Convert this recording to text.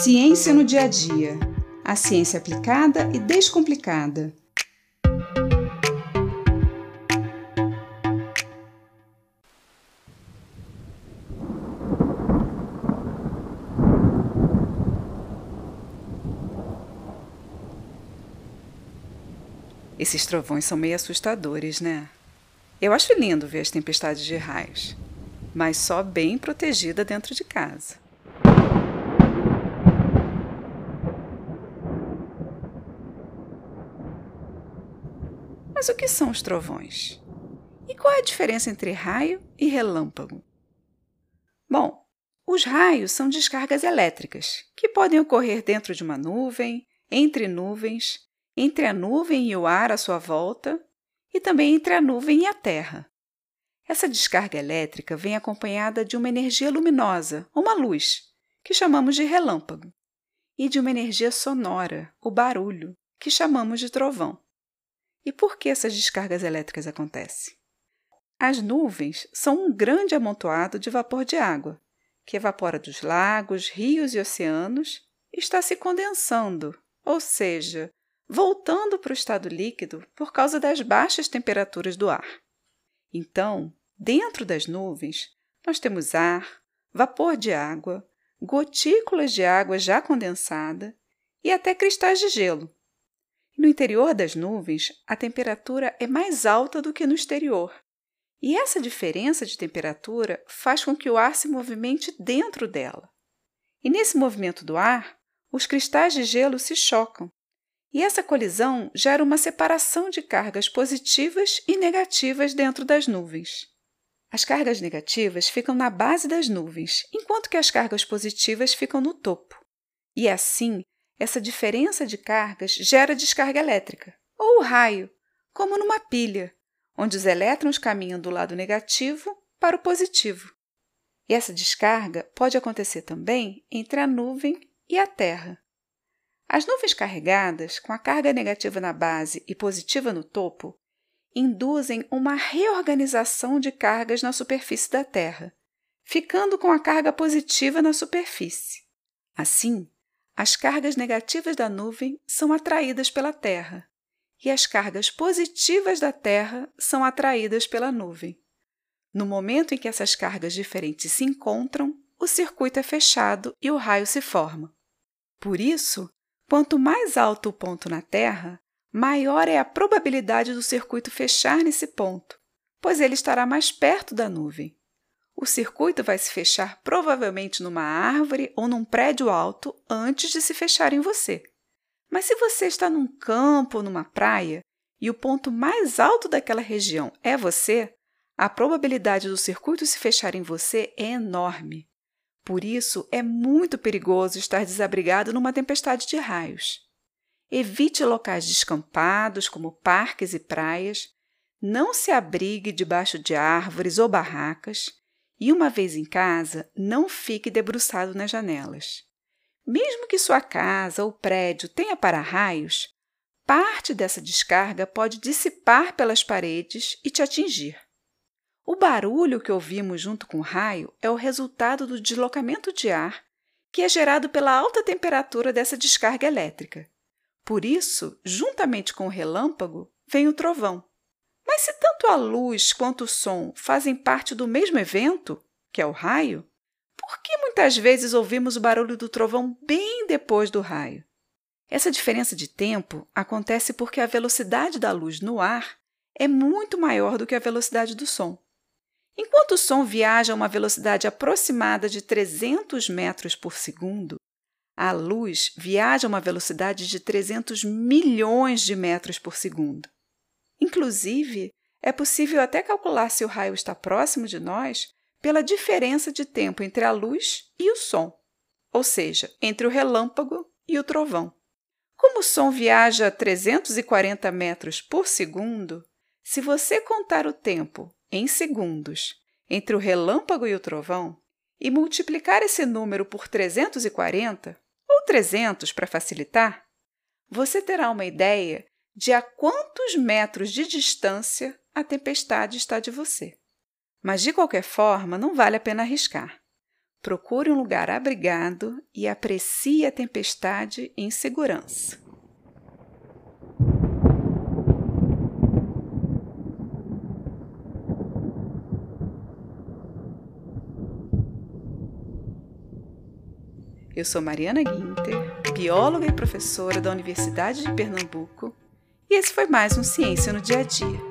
Ciência no dia a dia. A ciência aplicada e descomplicada. Esses trovões são meio assustadores, né? Eu acho lindo ver as tempestades de raios, mas só bem protegida dentro de casa. O que são os trovões? E qual é a diferença entre raio e relâmpago? Bom, os raios são descargas elétricas que podem ocorrer dentro de uma nuvem, entre nuvens, entre a nuvem e o ar à sua volta e também entre a nuvem e a Terra. Essa descarga elétrica vem acompanhada de uma energia luminosa, uma luz, que chamamos de relâmpago, e de uma energia sonora, o barulho, que chamamos de trovão. E por que essas descargas elétricas acontecem? As nuvens são um grande amontoado de vapor de água, que evapora dos lagos, rios e oceanos e está se condensando, ou seja, voltando para o estado líquido por causa das baixas temperaturas do ar. Então, dentro das nuvens, nós temos ar, vapor de água, gotículas de água já condensada e até cristais de gelo. No interior das nuvens, a temperatura é mais alta do que no exterior. E essa diferença de temperatura faz com que o ar se movimente dentro dela. E nesse movimento do ar, os cristais de gelo se chocam e essa colisão gera uma separação de cargas positivas e negativas dentro das nuvens. As cargas negativas ficam na base das nuvens, enquanto que as cargas positivas ficam no topo. E assim, essa diferença de cargas gera descarga elétrica, ou raio, como numa pilha, onde os elétrons caminham do lado negativo para o positivo. E essa descarga pode acontecer também entre a nuvem e a Terra. As nuvens carregadas, com a carga negativa na base e positiva no topo, induzem uma reorganização de cargas na superfície da Terra, ficando com a carga positiva na superfície. Assim, as cargas negativas da nuvem são atraídas pela Terra e as cargas positivas da Terra são atraídas pela nuvem. No momento em que essas cargas diferentes se encontram, o circuito é fechado e o raio se forma. Por isso, Quanto mais alto o ponto na Terra, maior é a probabilidade do circuito fechar nesse ponto, pois ele estará mais perto da nuvem. O circuito vai se fechar provavelmente numa árvore ou num prédio alto antes de se fechar em você. Mas se você está num campo ou numa praia e o ponto mais alto daquela região é você, a probabilidade do circuito se fechar em você é enorme. Por isso, é muito perigoso estar desabrigado numa tempestade de raios. Evite locais descampados, como parques e praias. Não se abrigue debaixo de árvores ou barracas. E, uma vez em casa, não fique debruçado nas janelas. Mesmo que sua casa ou prédio tenha para-raios, parte dessa descarga pode dissipar pelas paredes e te atingir. O barulho que ouvimos junto com o raio é o resultado do deslocamento de ar que é gerado pela alta temperatura dessa descarga elétrica. Por isso, juntamente com o relâmpago, vem o trovão. Mas se tanto a luz quanto o som fazem parte do mesmo evento, que é o raio, por que muitas vezes ouvimos o barulho do trovão bem depois do raio? Essa diferença de tempo acontece porque a velocidade da luz no ar é muito maior do que a velocidade do som. Enquanto o som viaja a uma velocidade aproximada de 300 metros por segundo, a luz viaja a uma velocidade de 300 milhões de metros por segundo. Inclusive, é possível até calcular se o raio está próximo de nós pela diferença de tempo entre a luz e o som, ou seja, entre o relâmpago e o trovão. Como o som viaja a 340 metros por segundo, se você contar o tempo em segundos entre o relâmpago e o trovão e multiplicar esse número por 340, ou 300 para facilitar, você terá uma ideia de a quantos metros de distância a tempestade está de você. Mas, de qualquer forma, não vale a pena arriscar, Procure um lugar abrigado e aprecie a tempestade em segurança. Eu sou Mariana Guinter, bióloga e professora da Universidade de Pernambuco, e esse foi mais um Ciência no Dia a Dia